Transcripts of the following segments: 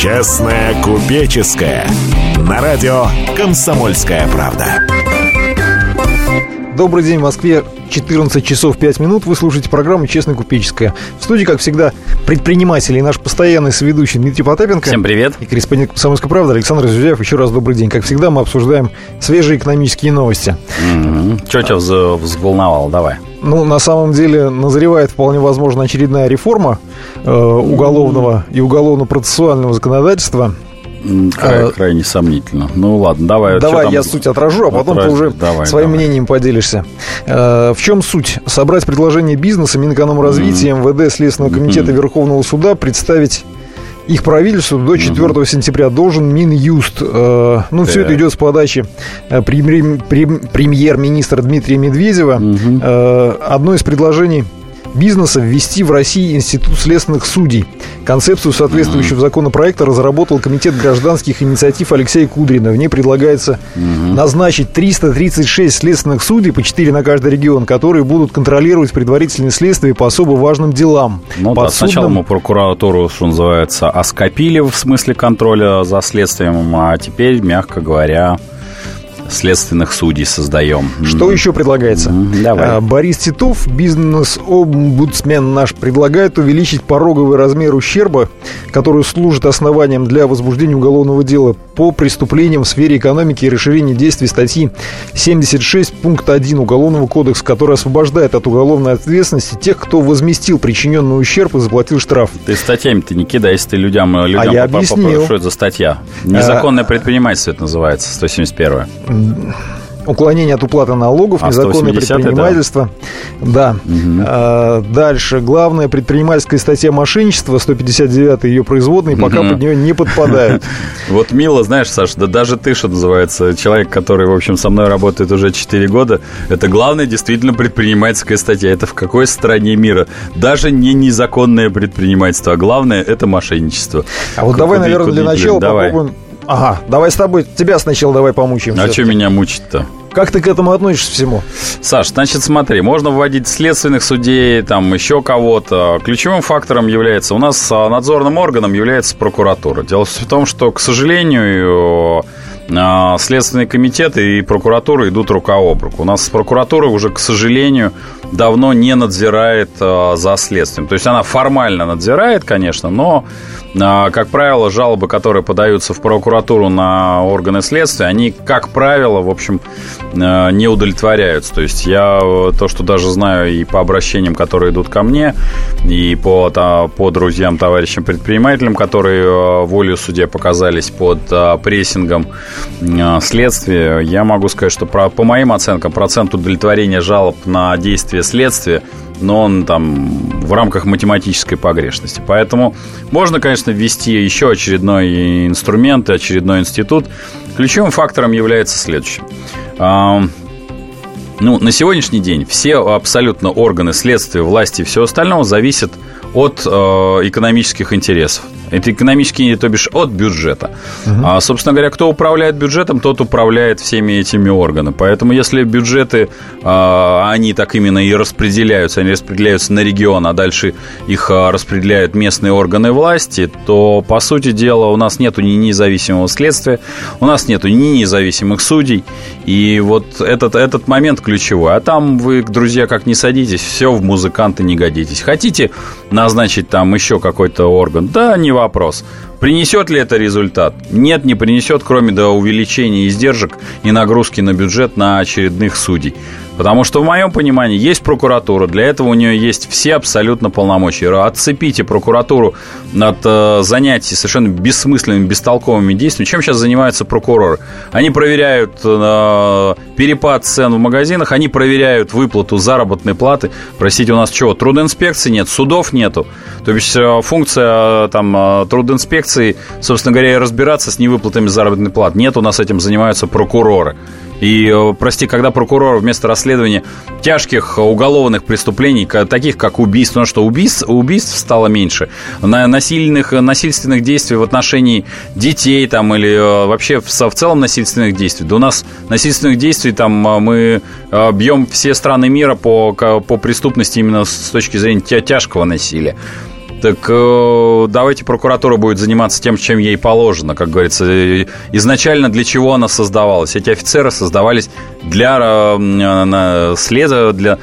Честная купеческая. На радио «Комсомольская правда». Добрый день, в Москве 14 часов 5 минут. Вы слушаете программу «Честная купеческая». В студии, как всегда, предприниматели и наш постоянный соведущий Дмитрий Потапенко. Всем привет. И корреспондент «Комсомольской правды» Александр Зюзяев. Еще раз добрый день. Как всегда, мы обсуждаем свежие экономические новости. Mm-hmm. Тебя взволновало? Давай. Ну, на самом деле, назревает вполне возможно очередная реформа э, уголовного и уголовно-процессуального законодательства – Край, а, крайне сомнительно. Ну ладно, давай. Давай я суть отражу, а потом ты уже давай, своим давай. мнением поделишься. Э, в чем суть? Собрать предложение бизнеса, Минэкономразвития. МВД, Следственного комитета mm-hmm. Верховного суда, представить их правительству до 4 угу. сентября должен Минюст. Э, ну, все это идет с подачи э, премьер-министра Дмитрия Медведева. Угу. Одно из предложений бизнеса ввести в России институт следственных судей. Концепцию соответствующего mm-hmm. законопроекта разработал Комитет гражданских инициатив Алексея Кудрина. В ней предлагается mm-hmm. назначить 336 следственных судей, по 4 на каждый регион, которые будут контролировать предварительные следствия по особо важным делам. Ну да, сначала мы прокуратуру, что называется, оскопили в смысле контроля за следствием, а теперь, мягко говоря, следственных судей создаем. Что еще предлагается? Давай. А, Борис Титов, бизнес-омбудсмен наш, предлагает увеличить пороговый размер ущерба, который служит основанием для возбуждения уголовного дела по преступлениям в сфере экономики и расширения действий статьи 76 пункт 1 Уголовного кодекса, который освобождает от уголовной ответственности тех, кто возместил причиненный ущерб и заплатил штраф. Ты статьями-то не кидай, если ты людям, людям а я объяснил. что это за статья? Незаконное предпринимательство это называется, 171 уклонение от уплаты налогов, а незаконное предпринимательство. Да. да. Угу. А, дальше. Главная предпринимательская статья мошенничества, 159 ее производные, пока угу. под нее не подпадают. Вот мило, знаешь, Саша, да даже ты, что называется, человек, который, в общем, со мной работает уже 4 года, это главная действительно предпринимательская статья. Это в какой стране мира? Даже не незаконное предпринимательство, а главное это мошенничество. А вот давай, наверное, для начала попробуем Ага, давай с тобой, тебя сначала давай помучим. А что меня мучить-то? Как ты к этому относишься всему? Саш, значит, смотри, можно вводить следственных судей, там еще кого-то. Ключевым фактором является, у нас а, надзорным органом является прокуратура. Дело в том, что, к сожалению, а, Следственный комитет и прокуратура идут рука об руку. У нас прокуратура уже, к сожалению, давно не надзирает а, за следствием. То есть она формально надзирает, конечно, но как правило, жалобы, которые подаются в прокуратуру на органы следствия, они, как правило, в общем, а, не удовлетворяются. То есть я э, то, что даже знаю и по обращениям, которые идут ко мне, и по, по друзьям, товарищам предпринимателям, которые э, волю судья показались под а, прессингом следствия, я могу сказать, что по моим оценкам процент удовлетворения жалоб на действия следствия но он там в рамках математической погрешности. Поэтому можно, конечно, ввести еще очередной инструмент, очередной институт. Ключевым фактором является следующее. Ну, на сегодняшний день все абсолютно органы следствия, власти и все остальное зависят от э, экономических интересов. Это экономические, то бишь от бюджета. Угу. А, собственно говоря, кто управляет бюджетом, тот управляет всеми этими органами. Поэтому, если бюджеты, а, они так именно и распределяются, они распределяются на регион, а дальше их а, распределяют местные органы власти, то, по сути дела, у нас нет ни независимого следствия, у нас нет ни независимых судей. И вот этот, этот момент ключевой. А там вы, друзья, как не садитесь, все в музыканты не годитесь. Хотите назначить там еще какой-то орган? Да, не вопрос. Принесет ли это результат? Нет, не принесет, кроме до увеличения издержек и нагрузки на бюджет на очередных судей. Потому что, в моем понимании, есть прокуратура, для этого у нее есть все абсолютно полномочия. Отцепите прокуратуру от э, занятий совершенно бессмысленными, бестолковыми действиями. Чем сейчас занимаются прокуроры? Они проверяют э, перепад цен в магазинах, они проверяют выплату заработной платы. Простите, у нас чего? Трудинспекции нет, судов нету. То есть э, функция э, там, э, трудинспекции, собственно говоря, разбираться с невыплатами заработной платы. Нет, у нас этим занимаются прокуроры. И, э, прости, когда прокурор вместо расследования тяжких уголовных преступлений, таких как убийство, ну что убийств, убийств стало меньше, насильных, насильственных действий в отношении детей там или э, вообще в, в целом насильственных действий. Да у нас насильственных действий там э, мы бьем все страны мира по, по преступности именно с точки зрения тяжкого насилия. Так э, давайте прокуратура будет заниматься тем, чем ей положено, как говорится. Изначально для чего она создавалась? Эти офицеры создавались для э, следа, для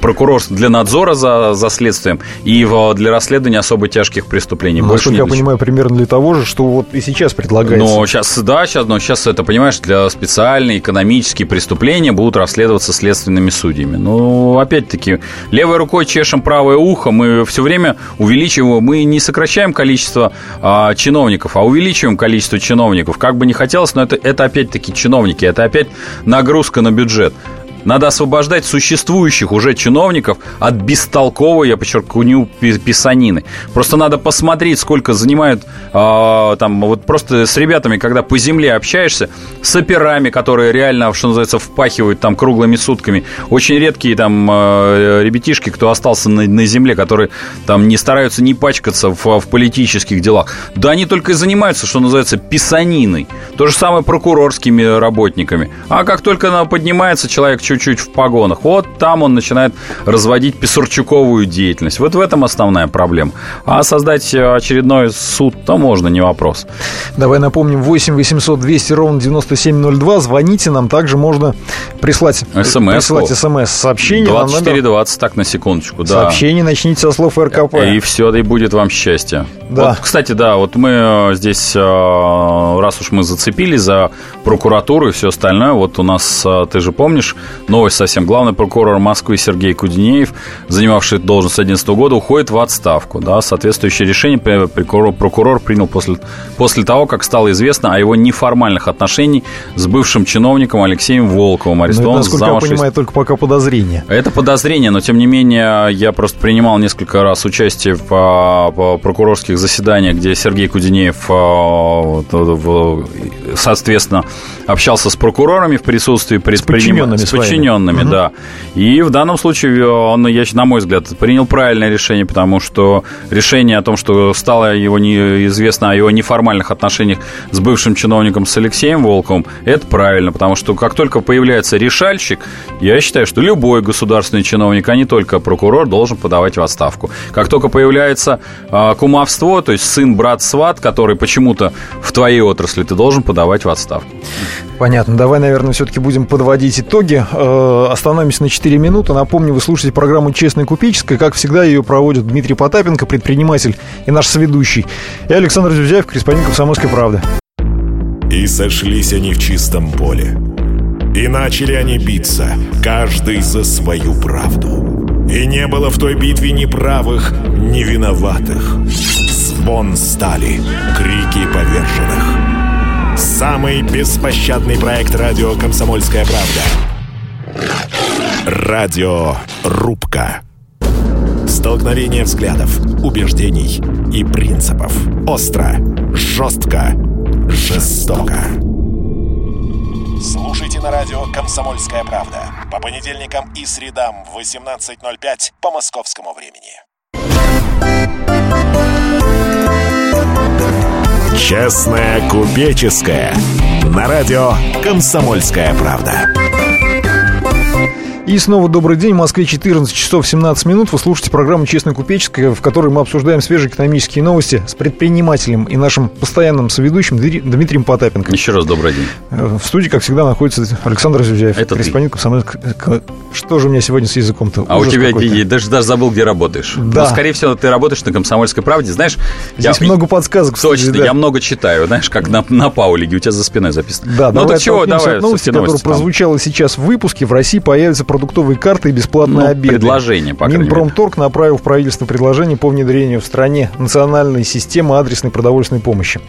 прокурорства, для надзора за, за следствием и для расследования особо тяжких преступлений. Ну, насколько я понимаю, примерно для того же, что вот и сейчас предлагается. Но сейчас, да, сейчас, но сейчас это, понимаешь, для специальные экономические преступления будут расследоваться следственными судьями. Ну, опять-таки, левой рукой чешем правое ухо, мы все время увеличиваем, мы не сокращаем количество а, чиновников, а увеличиваем количество чиновников. Как бы не хотелось, но это, это опять-таки чиновники, это опять нагрузка на бюджет. Надо освобождать существующих уже чиновников от бестолковой, я подчеркну, писанины. Просто надо посмотреть, сколько занимают э, там вот просто с ребятами, когда по земле общаешься, с операми, которые реально, что называется, впахивают там круглыми сутками. Очень редкие там э, ребятишки, кто остался на, на земле, которые там не стараются не пачкаться в, в политических делах. Да они только и занимаются, что называется, писаниной. То же самое прокурорскими работниками. А как только поднимается человек чуть-чуть в погонах. Вот там он начинает разводить писарчуковую деятельность. Вот в этом основная проблема. А создать очередной суд, то можно, не вопрос. Давай напомним, 8 800 200 ровно 9702. Звоните нам, также можно прислать СМС. Присылать смс-сообщение. 2420, так, на секундочку, да. Сообщение начните со слов РКП. И все, и будет вам счастье. Да. Вот, кстати, да, вот мы э, здесь, э, раз уж мы зацепились за прокуратуру и все остальное, вот у нас, э, ты же помнишь, новость совсем. Главный прокурор Москвы Сергей Кудинеев, занимавший должность с 2011 года, уходит в отставку. Да, соответствующее решение прокурор, прокурор принял после, после того, как стало известно о его неформальных отношениях с бывшим чиновником Алексеем Волковым. Ну, Арестован, это, насколько я понимаю, только пока подозрение. Это подозрение, но тем не менее я просто принимал несколько раз участие в, в прокурорских заседаниях, где Сергей Кудинеев, соответственно, общался с прокурорами в присутствии предпринимателей. С подчиненными подчиненными, угу. да. И в данном случае он, я, на мой взгляд, принял правильное решение, потому что решение о том, что стало его неизвестно о его неформальных отношениях с бывшим чиновником с Алексеем Волковым, это правильно, потому что как только появляется решальщик, я считаю, что любой государственный чиновник, а не только прокурор, должен подавать в отставку. Как только появляется э, кумовство, то есть сын, брат, сват, который почему-то в твоей отрасли, ты должен подавать в отставку. Понятно. Давай, наверное, все-таки будем подводить итоги. Э, остановимся на 4 минуты. Напомню, вы слушаете программу «Честная купеческая». Как всегда, ее проводят Дмитрий Потапенко, предприниматель и наш соведущий. И Александр Зюзяев, корреспондент «Комсомольской правды». И сошлись они в чистом поле. И начали они биться, каждый за свою правду. И не было в той битве ни правых, ни виноватых. Звон стали, крики поверженных. Самый беспощадный проект радио «Комсомольская правда». Радио «Рубка». Столкновение взглядов, убеждений и принципов. Остро, жестко, жестоко. Слушайте на радио «Комсомольская правда» по понедельникам и средам в 18.05 по московскому времени. Честная купеческая. На радио «Комсомольская правда». И снова добрый день. В Москве 14 часов 17 минут. Вы слушаете программу «Честная купеческая», в которой мы обсуждаем свежие экономические новости с предпринимателем и нашим постоянным соведущим Дмитрием Потапенко. Еще раз добрый день. Э, в студии, как всегда, находится Александр Зюзяев. Это корреспондент комсомольской... Что же у меня сегодня с языком-то? А Ужас у тебя я даже, даже забыл, где работаешь. Да. Но, скорее всего, ты работаешь на «Комсомольской правде». Знаешь, Здесь я... много подсказок. Точно, да. я много читаю, знаешь, как на, на Паулиге. У тебя за спиной записано. Да, ну, давай чего, давай, от новости, которая прозвучала сейчас в выпуске. В России появятся продуктовые карты и бесплатные ну, обеды. Предложение, по Минпромторг направил в правительство предложение по внедрению в стране национальной системы адресной продовольственной помощи.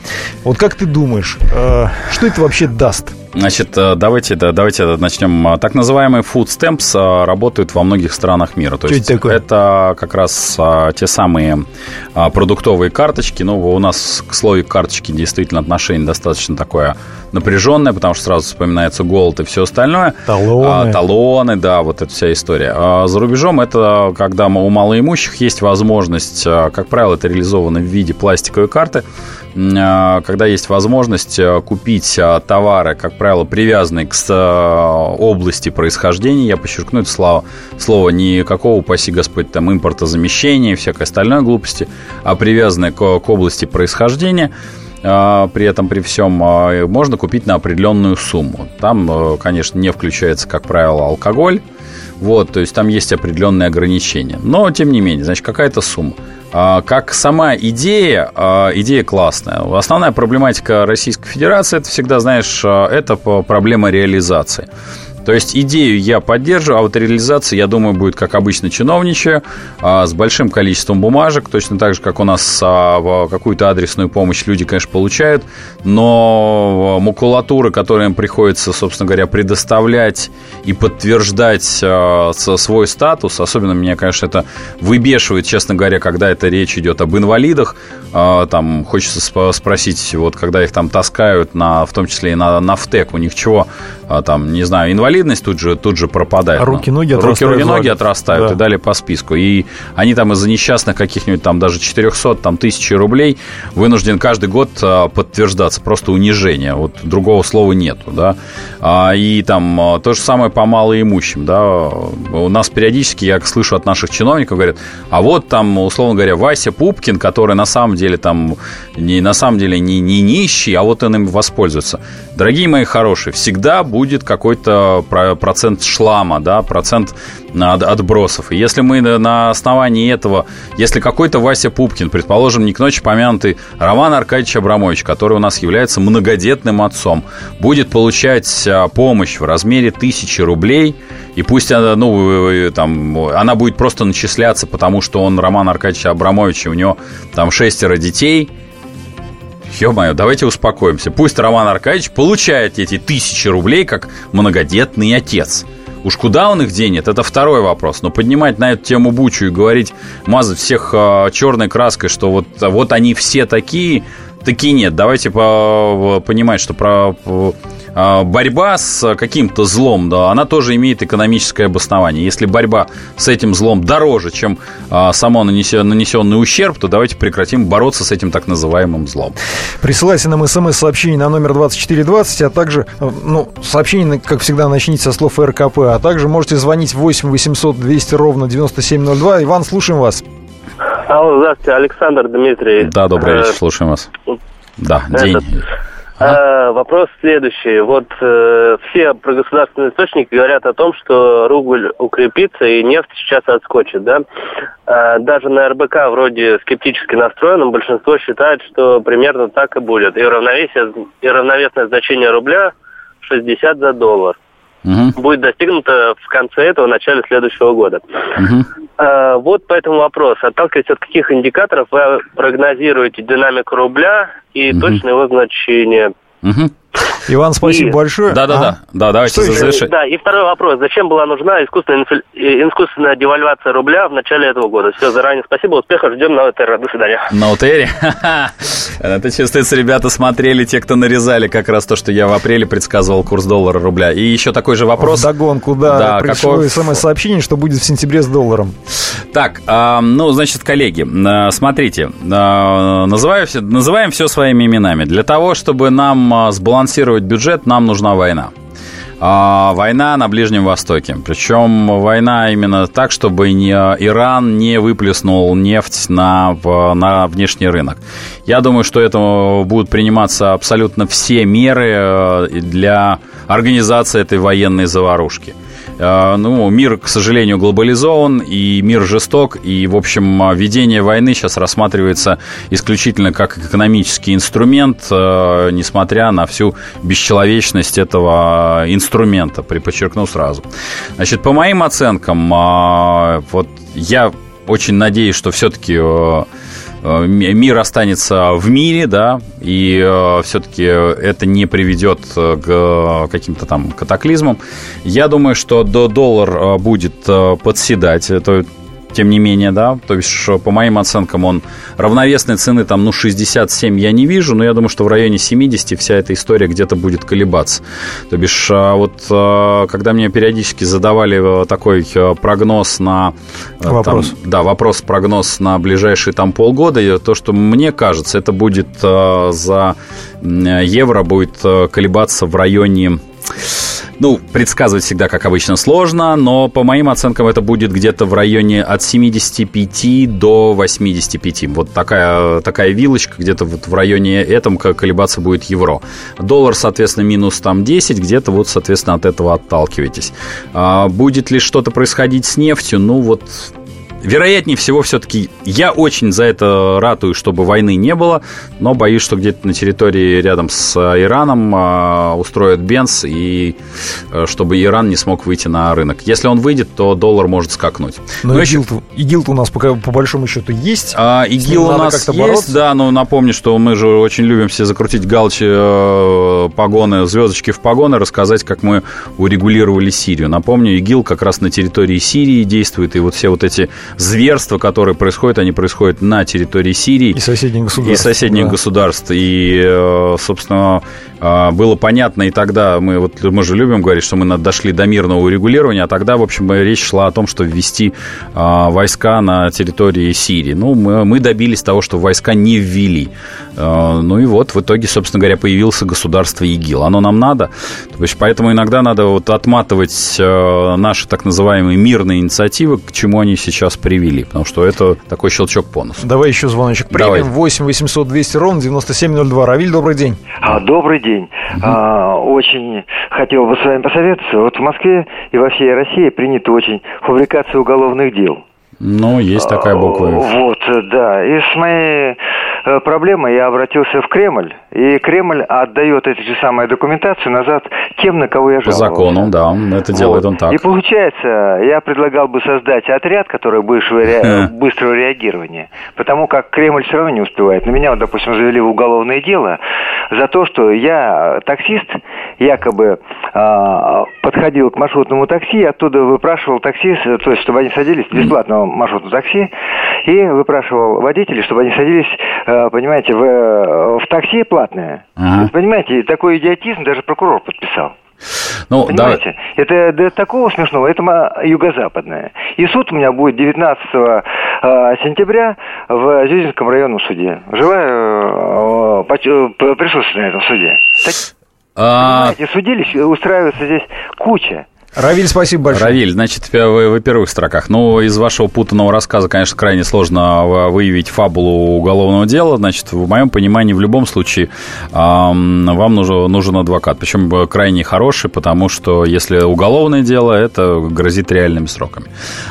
Вот как ты думаешь, э, что это вообще даст? Значит, э, давайте, давайте начнем. Так называемые food stamps э, работают во многих странах мира. То что есть это такое? Это как раз те самые продуктовые карточки. Ну, у нас к слову карточки действительно отношение достаточно такое напряженная, потому что сразу вспоминается голод и все остальное. Талоны. А, талоны, да, вот эта вся история. А за рубежом это когда у малоимущих есть возможность, а, как правило, это реализовано в виде пластиковой карты, когда есть возможность купить товары, как правило, привязанные к области происхождения, я подчеркну это слово, слово никакого, упаси Господь, там импортозамещения и всякой остальной глупости, а привязанные к, к области происхождения – а, при этом, при всем, а, можно купить на определенную сумму. Там, э, конечно, не включается, как правило, алкоголь. Вот, то есть там есть определенные ограничения. Но, тем не менее, значит, какая-то сумма. А, как сама идея, идея классная. Основная проблематика Российской Федерации, это всегда, знаешь, это проблема реализации. То есть идею я поддерживаю, а вот реализация, я думаю, будет, как обычно, чиновничья, а, с большим количеством бумажек, точно так же, как у нас а, какую-то адресную помощь люди, конечно, получают, но макулатура, которую им приходится, собственно говоря, предоставлять и подтверждать а, свой статус, особенно меня, конечно, это выбешивает, честно говоря, когда это речь идет об инвалидах, там хочется спросить, вот когда их там таскают, на, в том числе и на, на ВТЭК, у них чего, там, не знаю, инвалид инвалидность тут же, тут же пропадает. А руки-ноги отрастают. Руки-ноги отрастают да. и далее по списку. И они там из-за несчастных каких-нибудь там даже 400, там, тысячи рублей вынужден каждый год а, подтверждаться. Просто унижение. Вот другого слова нету, да. А, и там а, то же самое по малоимущим, да. У нас периодически, я слышу от наших чиновников, говорят, а вот там, условно говоря, Вася Пупкин, который на самом деле там, не, на самом деле не, не нищий, а вот он им воспользуется. Дорогие мои хорошие, всегда будет какой-то процент шлама, да, процент отбросов. И если мы на основании этого, если какой-то Вася Пупкин, предположим, не к ночи помянутый Роман Аркадьевич Абрамович, который у нас является многодетным отцом, будет получать а, помощь в размере тысячи рублей, и пусть она, ну, там, она будет просто начисляться, потому что он Роман Аркадьевич Абрамович, и у него там шестеро детей – Ё-моё, давайте успокоимся. Пусть Роман Аркадьевич получает эти тысячи рублей как многодетный отец. Уж куда он их денет, это второй вопрос. Но поднимать на эту тему бучу и говорить, мазать всех э, черной краской, что вот, вот они все такие, такие нет. Давайте по, понимать, что про борьба с каким-то злом, да, она тоже имеет экономическое обоснование. Если борьба с этим злом дороже, чем а, само нанесенный ущерб, то давайте прекратим бороться с этим так называемым злом. Присылайте нам смс-сообщение на номер 2420, а также, э, ну, сообщение, как всегда, начните со слов РКП, а также можете звонить 8 800 200 ровно 9702. Иван, слушаем вас. Алло, здравствуйте, Александр Дмитрий. Да, добрый вечер, э, слушаем вас. Да, день. А, вопрос следующий. Вот э, все прогосударственные источники говорят о том, что рубль укрепится и нефть сейчас отскочит, да? А, даже на РБК вроде скептически настроенном большинство считает, что примерно так и будет. И равновесие, и равновесное значение рубля 60 за доллар угу. будет достигнуто в конце этого, начале следующего года. Угу. А, вот по этому вопросу. Отталкиваясь от каких индикаторов вы прогнозируете динамику рубля и угу. точное его значение? Угу. Иван, спасибо и... большое. Да, да, а? да. Да, давайте завершить. Да, и второй вопрос. Зачем была нужна искусственная, э, искусственная девальвация рубля в начале этого года? Все, заранее спасибо, успехов, ждем на ОТР. До свидания. На ОТР? Это чувствуется, ребята смотрели, те, кто нарезали как раз то, что я в апреле предсказывал курс доллара рубля. И еще такой же вопрос. Догонку, да. да пришло какой... смс-сообщение, что будет в сентябре с долларом. Так, а, ну, значит, коллеги, а, смотрите, а, называю, называем все своими именами. Для того, чтобы нам сбалансировать финансировать бюджет, нам нужна война. А, война на Ближнем Востоке. Причем война именно так, чтобы не, Иран не выплеснул нефть на, на внешний рынок. Я думаю, что это будут приниматься абсолютно все меры э, для организации этой военной заварушки. Э, ну, мир, к сожалению, глобализован, и мир жесток, и, в общем, ведение войны сейчас рассматривается исключительно как экономический инструмент, э, несмотря на всю бесчеловечность этого инструмента, приподчеркну сразу. Значит, по моим оценкам, вот я очень надеюсь, что все-таки мир останется в мире, да, и э, все-таки это не приведет э, к каким-то там катаклизмам. Я думаю, что до доллар будет подседать. Это тем не менее, да, то есть, по моим оценкам, он равновесной цены там, ну, 67 я не вижу, но я думаю, что в районе 70 вся эта история где-то будет колебаться. То бишь, а, вот а, когда мне периодически задавали такой прогноз на... Вопрос. Там, да, вопрос-прогноз на ближайшие там полгода, то, что мне кажется, это будет за евро будет колебаться в районе ну, предсказывать всегда, как обычно, сложно, но по моим оценкам это будет где-то в районе от 75 до 85. Вот такая, такая вилочка, где-то вот в районе этом колебаться будет евро. Доллар, соответственно, минус там 10, где-то вот, соответственно, от этого отталкивайтесь. А будет ли что-то происходить с нефтью? Ну, вот Вероятнее всего, все-таки я очень за это ратую, чтобы войны не было, но боюсь, что где-то на территории рядом с э, Ираном э, устроят бенз, и э, чтобы Иран не смог выйти на рынок. Если он выйдет, то доллар может скакнуть. Но, но ИГИЛ, еще... ИГИЛ у нас пока по большому счету есть. А, ИГИЛ у нас есть, бороться. да, но напомню, что мы же очень любим все закрутить галчи, э, погоны, звездочки в погоны, рассказать, как мы урегулировали Сирию. Напомню, ИГИЛ как раз на территории Сирии действует, и вот все вот эти зверства, которые происходят, они происходят на территории Сирии. И соседних государств. И соседних да. государств. И, э, собственно, э, было понятно и тогда, мы, вот, мы же любим говорить, что мы дошли до мирного урегулирования, а тогда, в общем, речь шла о том, что ввести э, войска на территории Сирии. Ну, мы, мы добились того, что войска не ввели. Ну и вот, в итоге, собственно говоря, появился государство ИГИЛ. Оно нам надо. То есть, поэтому иногда надо вот отматывать наши так называемые мирные инициативы, к чему они сейчас привели, потому что это такой щелчок по носу. Давай еще звоночек примем. Давай. 8 800 200 ровно 9702. Равиль, добрый день. А, добрый день. Угу. А, очень хотел бы с вами посоветоваться. Вот в Москве и во всей России принято очень фабрикация уголовных дел. Ну, есть такая буква. Вот, да. И с моей э, проблемой я обратился в Кремль, и Кремль отдает эти же самые документацию назад тем, на кого я жаловался. По закону, да, это делает вот. он так. И получается, я предлагал бы создать отряд, который быстрого, ре... быстрого реагирования, потому как Кремль все равно не успевает. На меня, вот, допустим, завели в уголовное дело за то, что я таксист, якобы э, подходил к маршрутному такси, оттуда выпрашивал такси, то есть, чтобы они садились бесплатно маршрутном такси и выпрашивал водителей, чтобы они садились, э, понимаете, в, э, в такси платное. Ага. Понимаете, такой идиотизм даже прокурор подписал. Ну, Понимаете? Да. Это до такого смешного, это юго-западное. И суд у меня будет 19 э, сентября в Зюзинском районном суде. Желаю присутствовать на этом суде. Так, а... Понимаете, судилищ устраивается здесь куча. Равиль, спасибо большое. Равиль, значит, в, в первых строках. Ну, из вашего путанного рассказа, конечно, крайне сложно выявить фабулу уголовного дела. Значит, в моем понимании, в любом случае, вам нужен, нужен адвокат. Причем крайне хороший, потому что если уголовное дело, это грозит реальными сроками.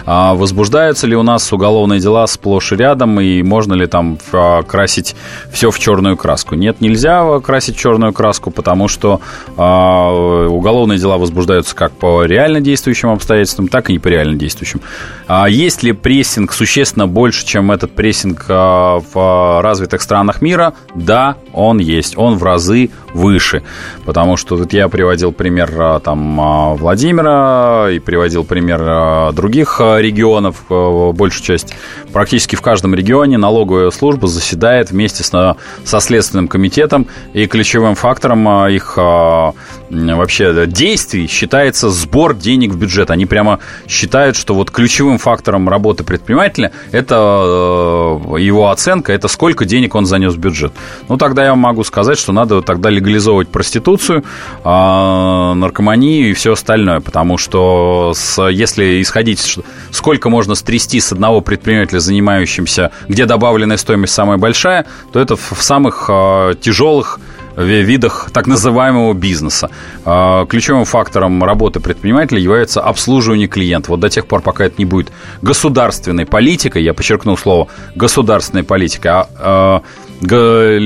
А возбуждаются ли у нас уголовные дела сплошь и рядом, и можно ли там красить все в черную краску? Нет, нельзя красить черную краску, потому что э, уголовные дела возбуждаются как по реально действующим обстоятельствам, так и не по реально действующим. А есть ли прессинг существенно больше, чем этот прессинг а, в развитых странах мира? Да, он есть. Он в разы выше. Потому что вот я приводил пример а, там Владимира и приводил пример других регионов. Большую часть, практически в каждом регионе налоговая служба заседает вместе с, со Следственным комитетом. И ключевым фактором их вообще действий считается сбор денег в бюджет. Они прямо считают, что вот ключевым фактором работы предпринимателя это его оценка, это сколько денег он занес в бюджет. Ну, тогда я могу сказать, что надо тогда легализовывать проституцию, а, наркоманию и все остальное, потому что с, если исходить, сколько можно стрясти с одного предпринимателя, занимающимся, где добавленная стоимость самая большая, то это в самых э, тяжелых видах так называемого бизнеса. А, ключевым фактором работы предпринимателя является обслуживание клиента. Вот до тех пор, пока это не будет государственной политикой, я подчеркну слово государственной политикой, а, а а,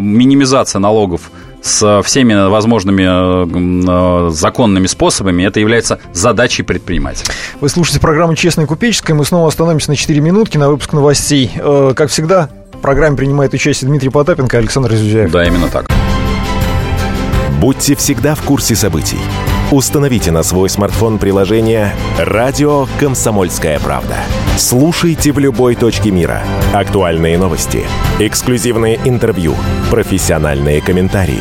минимизация налогов с всеми возможными законными способами, это является задачей предпринимателя. Вы слушаете программу «Честная купеческая». Мы снова остановимся на 4 минутки на выпуск новостей. Э, как всегда, программе принимает участие Дмитрий Потапенко и Александр Зюзяев. Да, именно так. Будьте всегда в курсе событий. Установите на свой смартфон приложение «Радио Комсомольская правда». Слушайте в любой точке мира. Актуальные новости, эксклюзивные интервью, профессиональные комментарии.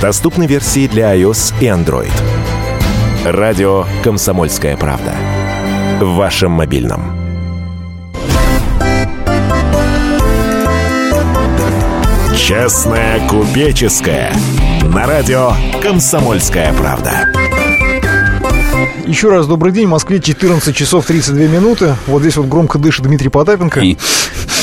Доступны версии для iOS и Android. «Радио Комсомольская правда». В вашем мобильном. Честная купеческая. На радио «Комсомольская правда». Еще раз добрый день. В Москве 14 часов 32 минуты. Вот здесь вот громко дышит Дмитрий Потапенко. И...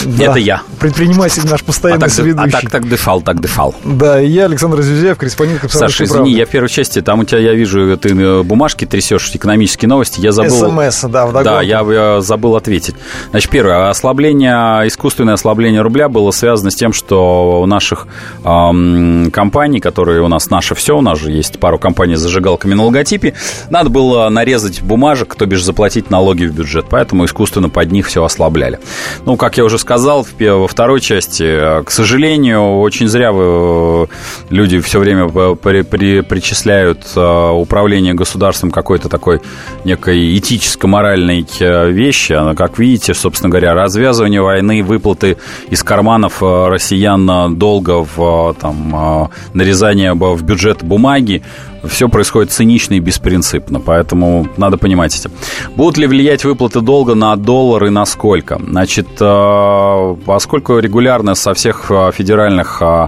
Да. Это я. Предприниматель наш постоянный а так, соведущий. А так, так дышал, так дышал. Да, и я, Александр Зюзяев, корреспондент Саша, извини, правды. я в первой части, там у тебя, я вижу, ты э, бумажки трясешь, экономические новости, я забыл... СМС, да, вдогонку. Да, я, я забыл ответить. Значит, первое, ослабление, искусственное ослабление рубля было связано с тем, что у наших эм, компаний, которые у нас наше все, у нас же есть пару компаний с зажигалками на логотипе, надо было нарезать бумажек, то бишь заплатить налоги в бюджет, поэтому искусственно под них все ослабляли. Ну, как я уже сказал во второй части, э, к сожалению, очень зря вы, э, люди все время при, при, причисляют э, управление государством какой-то такой некой этическо-моральной вещи. Как видите, собственно говоря, развязывание войны, выплаты из карманов россиян долга в там, нарезание в бюджет бумаги, все происходит цинично и беспринципно, поэтому надо понимать это. Будут ли влиять выплаты долга на доллар и на сколько? Значит, э, поскольку регулярно со всех э, федеральных э,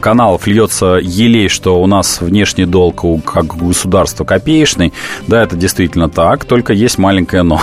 каналов льется елей, что у нас внешний долг у как государства копеечный, да, это действительно так, только есть маленькое но.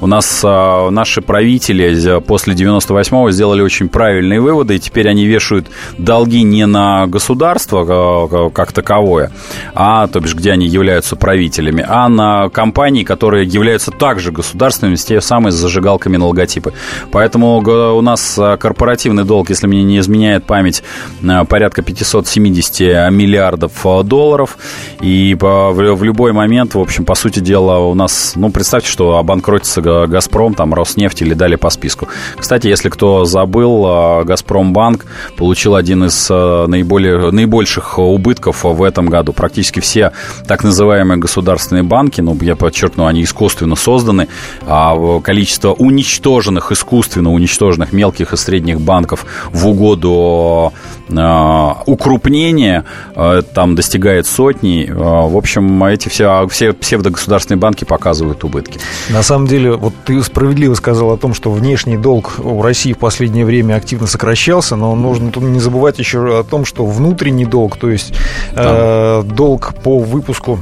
У нас наши правители после 98-го сделали очень правильные выводы, и теперь они вешают долги не на государство как таковое, а, то бишь, где они являются правителями, а на компании, которые являются также государственными, с теми самыми зажигалками на логотипы. Поэтому у нас а, корпоративный долг, если мне не изменяет память, а, порядка 570 миллиардов а, долларов. И в любой момент, в общем, по сути дела, у нас, ну, представьте, что обанкротится «Газпром», там, «Роснефть» или далее по списку. Кстати, если кто забыл, «Газпромбанк» получил один из наиболее, наибольших убытков в этом году. Практически практически все так называемые государственные банки, ну, я подчеркну, они искусственно созданы, а количество уничтоженных, искусственно уничтоженных мелких и средних банков в угоду э, укрупнения э, там достигает сотни. Э, в общем, эти все, все псевдогосударственные банки показывают убытки. На самом деле, вот ты справедливо сказал о том, что внешний долг у России в последнее время активно сокращался, но нужно тут не забывать еще о том, что внутренний долг, то есть э, долг по выпуску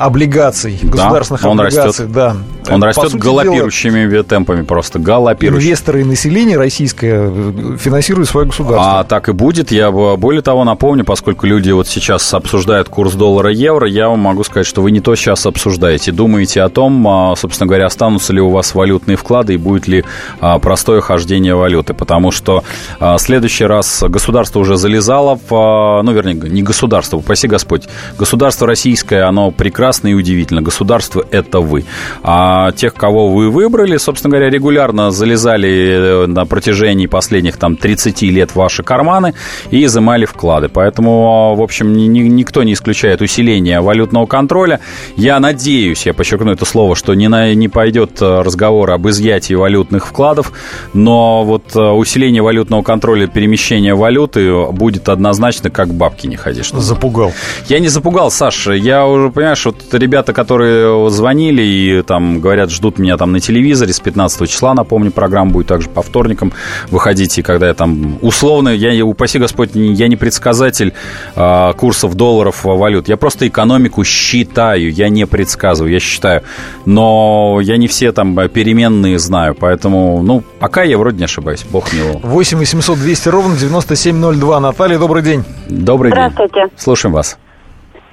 облигаций, государственных он облигаций, растет. да. Он растет галопирующими дела, темпами просто, галопирующими. Инвесторы и население российское финансируют свое государство. А так и будет. Я более того напомню, поскольку люди вот сейчас обсуждают курс доллара-евро, я вам могу сказать, что вы не то сейчас обсуждаете. Думаете о том, а, собственно говоря, останутся ли у вас валютные вклады и будет ли а, простое хождение валюты. Потому что а, в следующий раз государство уже залезало в... Ну, вернее, не государство, упаси Господь. Государство российское, оно прекрасно и удивительно. Государство – это вы. А тех, кого вы выбрали, собственно говоря, регулярно залезали э, на протяжении последних там 30 лет в ваши карманы и изымали вклады. Поэтому, в общем, ни, никто не исключает усиление валютного контроля. Я надеюсь, я подчеркну это слово, что не, на, не пойдет э, разговор об изъятии валютных вкладов, но вот э, усиление валютного контроля, перемещение валюты будет однозначно, как бабки не ходишь. Запугал. Я не запугал, Саша. Я уже, понимаешь, вот ребята, которые звонили и там говорят, ждут меня там на телевизоре с 15 числа, напомню, программа будет также по вторникам. Выходите, когда я там условно, я, упаси Господь, я не предсказатель а, курсов долларов, валют. Я просто экономику считаю, я не предсказываю, я считаю. Но я не все там переменные знаю, поэтому, ну, пока я вроде не ошибаюсь, бог мило. 8 800 200 ровно 9702. Наталья, добрый день. Добрый Здравствуйте. день. Слушаем вас.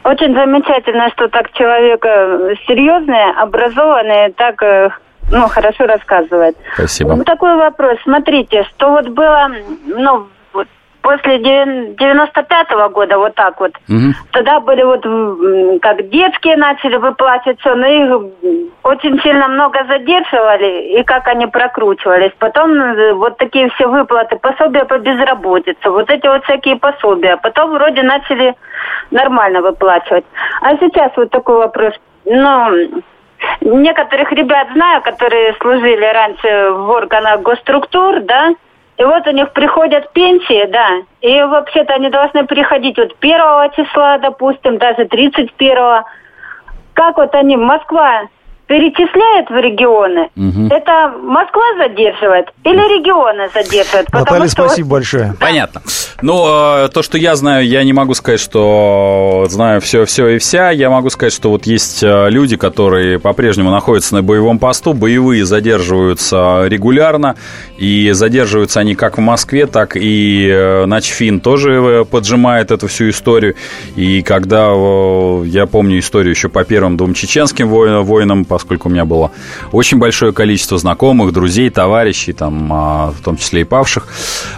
Очень замечательно, что так человек э, серьезный, образованный, так э, ну, хорошо рассказывает. Спасибо. Такой вопрос. Смотрите, что вот было, ну, после 95-го года, вот так вот. Угу. Тогда были вот, как детские начали выплачивать все, но их очень сильно много задерживали, и как они прокручивались. Потом э, вот такие все выплаты, пособия по безработице, вот эти вот всякие пособия. Потом вроде начали нормально выплачивать. А сейчас вот такой вопрос. Ну, некоторых ребят знаю, которые служили раньше в органах госструктур, да, и вот у них приходят пенсии, да, и вообще-то они должны приходить вот первого числа, допустим, даже 31-го. Как вот они, Москва перечисляет в регионы, угу. это Москва задерживает или регионы задерживают? Наталья, что... спасибо большое. Понятно. Ну, э, то, что я знаю, я не могу сказать, что знаю все, все и вся. Я могу сказать, что вот есть э, люди, которые по-прежнему находятся на боевом посту, боевые задерживаются регулярно, и задерживаются они как в Москве, так и э, Начфин тоже поджимает эту всю историю. И когда, я помню историю еще по первым двум чеченским воинам, по поскольку у меня было очень большое количество знакомых, друзей, товарищей, там, а, в том числе и павших.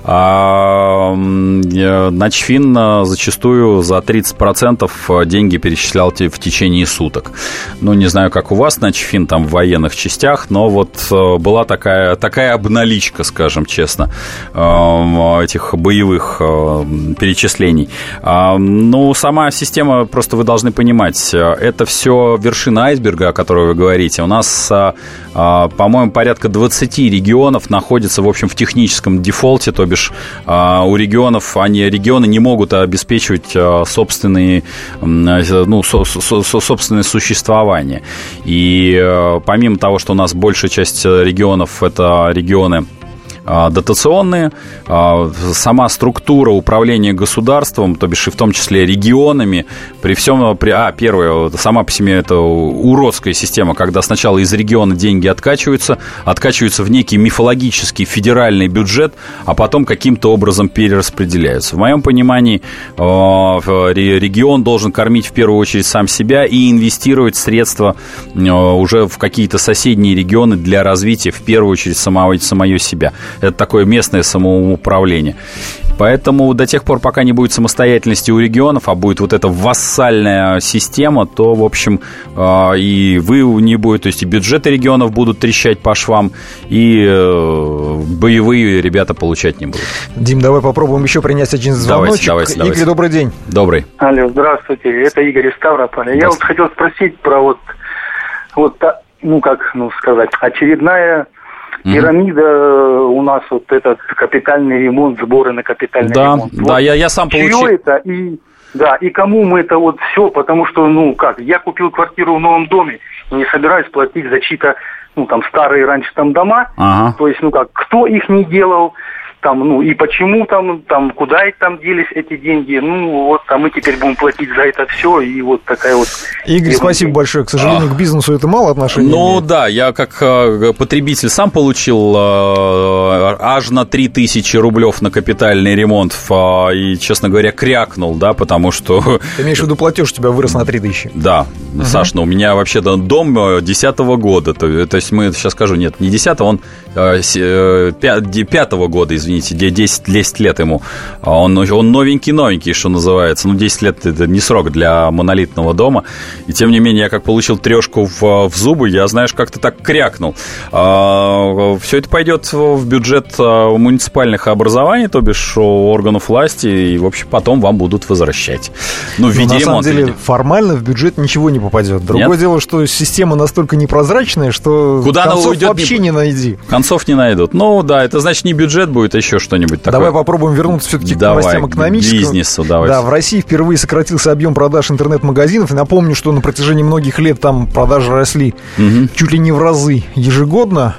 А, Начфин а, зачастую за 30% деньги перечислял в течение суток. Ну, не знаю, как у вас Начфин там в военных частях, но вот была такая, такая обналичка, скажем честно, этих боевых перечислений. Ну, сама система, просто вы должны понимать, это все вершина айсберга, о которой вы говорите, говорите. У нас, а, а, по-моему, порядка 20 регионов находятся, в общем, в техническом дефолте, то бишь а, у регионов, они, регионы не могут обеспечивать собственные, ну, со, со, собственное существование. И помимо того, что у нас большая часть регионов это регионы дотационные, а, сама структура управления государством, то бишь и в том числе регионами, при всем, при, а, первое, сама по себе это уродская система, когда сначала из региона деньги откачиваются, откачиваются в некий мифологический федеральный бюджет, а потом каким-то образом перераспределяются. В моем понимании а, регион должен кормить в первую очередь сам себя и инвестировать средства уже в какие-то соседние регионы для развития, в первую очередь, самого, самое себя. Это такое местное самоуправление. Поэтому до тех пор, пока не будет самостоятельности у регионов, а будет вот эта вассальная система, то, в общем, а, и вы не будет, то есть и бюджеты регионов будут трещать по швам, и э, боевые ребята получать не будут. Дим, давай попробуем еще принять один звоночек. Давайте, давайте, давайте. Игорь, добрый день. Добрый. Алло, здравствуйте, это Игорь из Ставрополя. Я вот хотел спросить про вот, вот, ну, как ну, сказать, очередная Пирамида э, у нас вот этот капитальный ремонт, сборы на капитальный да, ремонт. Да, вот я, я сам получил. это и да, и кому мы это вот все, потому что, ну как, я купил квартиру в новом доме и не собираюсь платить за чьи-то, ну там старые раньше там дома, ага. то есть, ну как, кто их не делал, там, ну, и почему там, там, куда и там делись эти деньги, ну, вот, а мы теперь будем платить за это все, и вот такая вот... Игорь, спасибо большое. К сожалению, а. к бизнесу это мало отношения Ну, имеет. да, я как э, потребитель сам получил э, аж на 3000 рублев на капитальный ремонт, э, и, честно говоря, крякнул, да, потому что... Ты имеешь в виду платеж у тебя вырос на 3000? Да, угу. Саш, ну, у меня вообще-то дом 10 года, то, то есть мы, сейчас скажу, нет, не 10 он 5 года, извините, извините, 10, 10 лет ему. А он, он новенький-новенький, что называется. Ну, 10 лет это не срок для монолитного дома. И тем не менее, я как получил трешку в, в зубы, я, знаешь, как-то так крякнул. А, все это пойдет в бюджет муниципальных образований, то бишь органов власти, и, в общем, потом вам будут возвращать. Ну, в виде Но, на самом деле, формально в бюджет ничего не попадет. Другое Нет? дело, что система настолько непрозрачная, что Куда концов она уйдет, вообще не... не найди. Концов не найдут. Ну, да, это значит не бюджет будет, а еще что-нибудь такое. Давай попробуем вернуться все-таки к новостям экономическим. бизнесу, давай. Да, в России впервые сократился объем продаж интернет-магазинов. Напомню, что на протяжении многих лет там продажи росли угу. чуть ли не в разы ежегодно.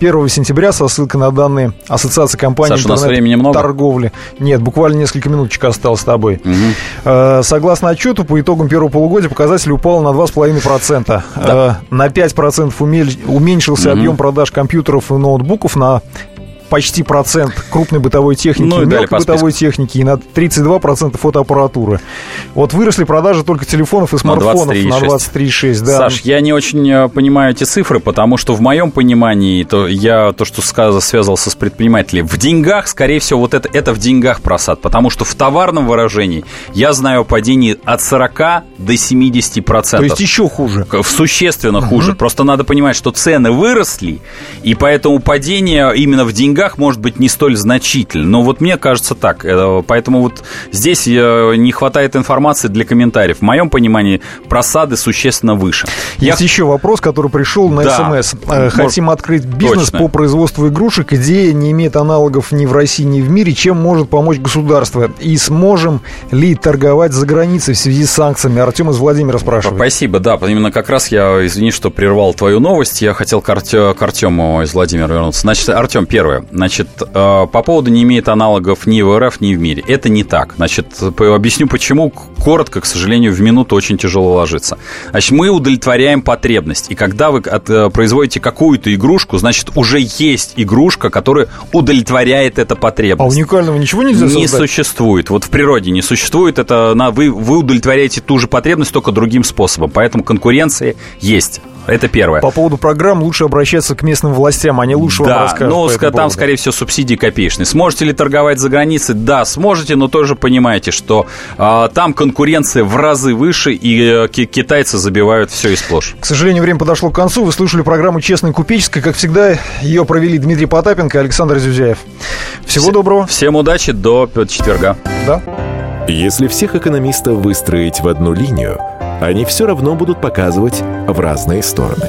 Э, 1 сентября со ссылкой на данные Ассоциации компаний Саша, интернет времени много? торговли. Нет, буквально несколько минуточек осталось с тобой. Угу. Согласно отчету, по итогам первого полугодия показатель упал на 2,5%. Да. Э, на 5% уменьшился угу. объем продаж компьютеров и ноутбуков, на почти процент крупной бытовой техники, ну, и мелкой бытовой техники и на 32% фотоаппаратуры. Вот выросли продажи только телефонов и смартфонов на 23,6. Да. Саш, я не очень э, понимаю эти цифры, потому что в моем понимании то я то, что связывался с предпринимателями, в деньгах, скорее всего, вот это, это в деньгах просад, потому что в товарном выражении я знаю о падении от 40 до 70%. То есть еще хуже. Существенно угу. хуже. Просто надо понимать, что цены выросли, и поэтому падение именно в деньгах может быть не столь значительно. Но вот мне кажется так. Э, поэтому вот здесь э, не хватает информации для комментариев. В моем понимании просады существенно выше. Есть Я... еще вопрос, который пришел на да. СМС. Э, хотим открыть бизнес Точно. по производству игрушек. Идея не имеет аналогов ни в России, ни в мире. Чем может помочь государство? И сможем ли торговать за границей в связи с санкциями? Артем из Владимира спрашивает. Спасибо, да. Именно как раз я, извини, что прервал твою новость. Я хотел к, Арте... к Артему из Владимира вернуться. Значит, Артем, первое. Значит, э, по поводу не имеет аналогов ни в РФ, ни в мире. Это не так. Значит, объясню почему. Коротко, к сожалению, в минуту очень тяжело ложиться. Значит, мы удовлетворяем потребность. И когда вы от, э, производите какую-то игрушку, значит, уже есть игрушка, которая удовлетворяет эту потребность. А уникального ничего нельзя создать? Не существует. Вот в природе не существует. Это на, вы, вы удовлетворяете ту же потребность, только другим способом. Поэтому конкуренция есть. Это первое. По поводу программ лучше обращаться к местным властям, они лучше да, вам расскажут. Ну, там, поводу. Скорее всего, субсидии копеечные. Сможете ли торговать за границей? Да, сможете, но тоже понимаете, что э, там конкуренция в разы выше, и э, китайцы забивают все и сплошь. К сожалению, время подошло к концу. Вы слушали программу «Честная купеческая». Как всегда, ее провели Дмитрий Потапенко и Александр Зюзяев. Всего Вс- доброго. Всем удачи до четверга. Да. Если всех экономистов выстроить в одну линию – они все равно будут показывать в разные стороны.